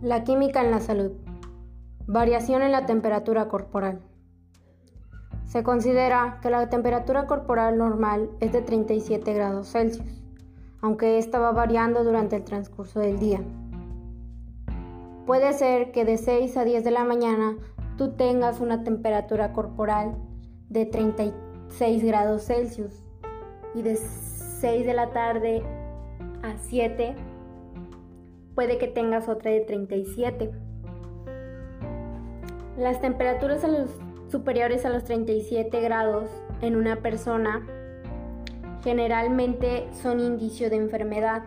La química en la salud. Variación en la temperatura corporal. Se considera que la temperatura corporal normal es de 37 grados Celsius, aunque esta va variando durante el transcurso del día. Puede ser que de 6 a 10 de la mañana tú tengas una temperatura corporal de 36 grados Celsius y de 6 de la tarde a 7 puede que tengas otra de 37. Las temperaturas superiores a los 37 grados en una persona generalmente son indicio de enfermedad.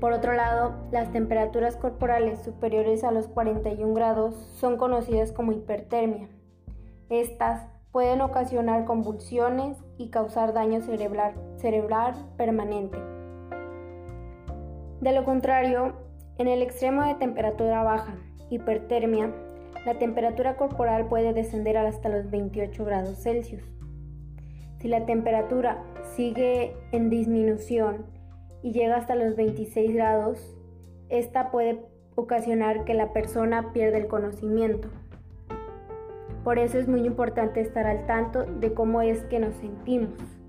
por otro lado, las temperaturas corporales superiores a los 41 grados son conocidas como hipertermia. Estas pueden ocasionar convulsiones y causar daño cerebral, cerebral permanente. De lo contrario, en el extremo de temperatura baja, hipertermia, la temperatura corporal puede descender hasta los 28 grados Celsius. Si la temperatura sigue en disminución y llega hasta los 26 grados, esta puede ocasionar que la persona pierda el conocimiento. Por eso es muy importante estar al tanto de cómo es que nos sentimos.